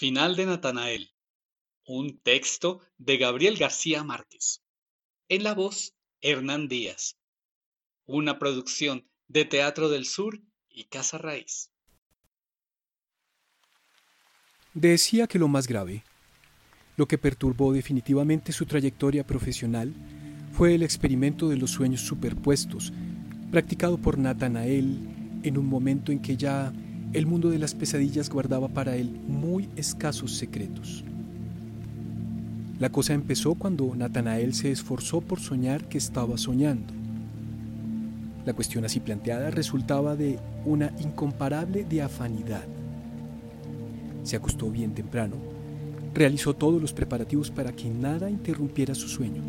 Final de Natanael. Un texto de Gabriel García Márquez. En la voz, Hernán Díaz. Una producción de Teatro del Sur y Casa Raíz. Decía que lo más grave, lo que perturbó definitivamente su trayectoria profesional, fue el experimento de los sueños superpuestos, practicado por Natanael en un momento en que ya el mundo de las pesadillas guardaba para él muy escasos secretos. La cosa empezó cuando Natanael se esforzó por soñar que estaba soñando. La cuestión así planteada resultaba de una incomparable diafanidad. Se acostó bien temprano, realizó todos los preparativos para que nada interrumpiera su sueño,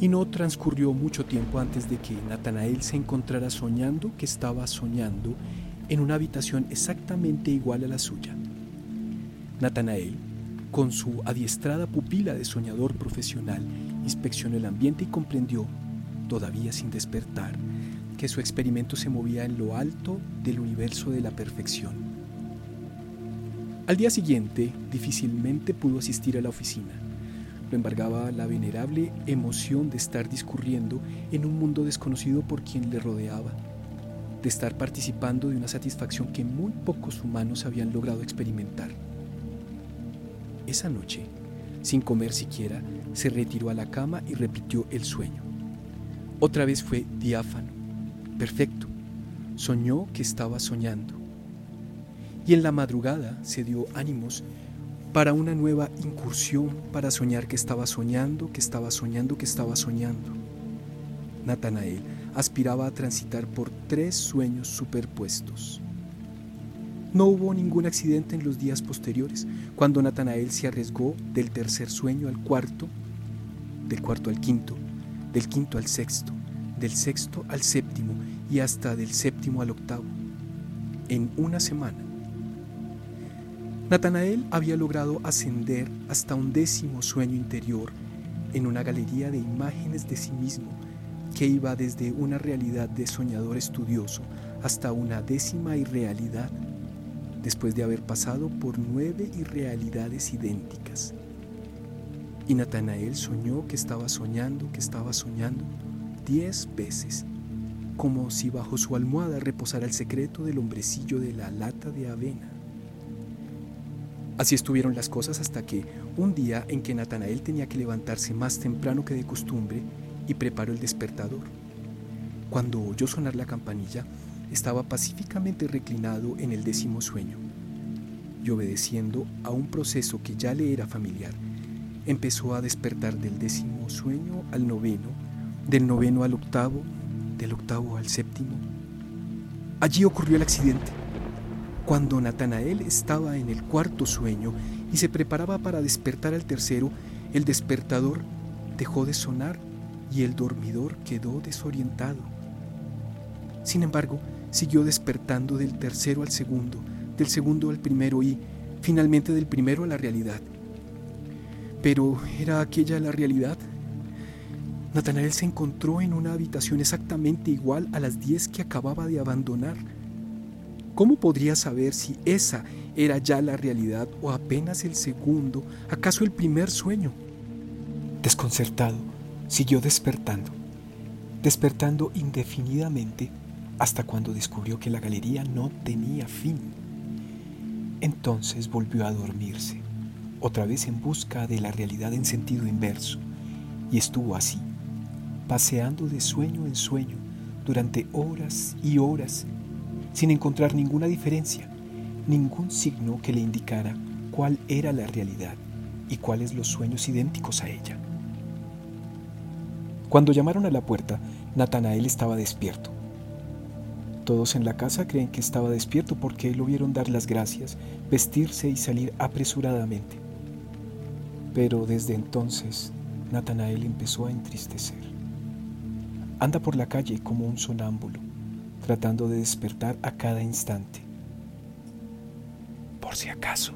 y no transcurrió mucho tiempo antes de que Natanael se encontrara soñando que estaba soñando en una habitación exactamente igual a la suya. Natanael, con su adiestrada pupila de soñador profesional, inspeccionó el ambiente y comprendió, todavía sin despertar, que su experimento se movía en lo alto del universo de la perfección. Al día siguiente, difícilmente pudo asistir a la oficina. Lo embargaba la venerable emoción de estar discurriendo en un mundo desconocido por quien le rodeaba de estar participando de una satisfacción que muy pocos humanos habían logrado experimentar. Esa noche, sin comer siquiera, se retiró a la cama y repitió el sueño. Otra vez fue diáfano, perfecto. Soñó que estaba soñando. Y en la madrugada se dio ánimos para una nueva incursión, para soñar que estaba soñando, que estaba soñando, que estaba soñando. Natanael aspiraba a transitar por tres sueños superpuestos. No hubo ningún accidente en los días posteriores, cuando Natanael se arriesgó del tercer sueño al cuarto, del cuarto al quinto, del quinto al sexto, del sexto al séptimo y hasta del séptimo al octavo, en una semana. Natanael había logrado ascender hasta un décimo sueño interior en una galería de imágenes de sí mismo que iba desde una realidad de soñador estudioso hasta una décima irrealidad, después de haber pasado por nueve irrealidades idénticas. Y Natanael soñó que estaba soñando, que estaba soñando diez veces, como si bajo su almohada reposara el secreto del hombrecillo de la lata de avena. Así estuvieron las cosas hasta que, un día en que Natanael tenía que levantarse más temprano que de costumbre, y preparó el despertador. Cuando oyó sonar la campanilla, estaba pacíficamente reclinado en el décimo sueño y obedeciendo a un proceso que ya le era familiar, empezó a despertar del décimo sueño al noveno, del noveno al octavo, del octavo al séptimo. Allí ocurrió el accidente. Cuando Natanael estaba en el cuarto sueño y se preparaba para despertar al tercero, el despertador dejó de sonar y el dormidor quedó desorientado. Sin embargo, siguió despertando del tercero al segundo, del segundo al primero y, finalmente, del primero a la realidad. Pero, ¿era aquella la realidad? Natanael se encontró en una habitación exactamente igual a las diez que acababa de abandonar. ¿Cómo podría saber si esa era ya la realidad o apenas el segundo, acaso el primer sueño? Desconcertado, Siguió despertando, despertando indefinidamente hasta cuando descubrió que la galería no tenía fin. Entonces volvió a dormirse, otra vez en busca de la realidad en sentido inverso, y estuvo así, paseando de sueño en sueño durante horas y horas, sin encontrar ninguna diferencia, ningún signo que le indicara cuál era la realidad y cuáles los sueños idénticos a ella. Cuando llamaron a la puerta, Natanael estaba despierto. Todos en la casa creen que estaba despierto porque lo vieron dar las gracias, vestirse y salir apresuradamente. Pero desde entonces, Natanael empezó a entristecer. Anda por la calle como un sonámbulo, tratando de despertar a cada instante. Por si acaso.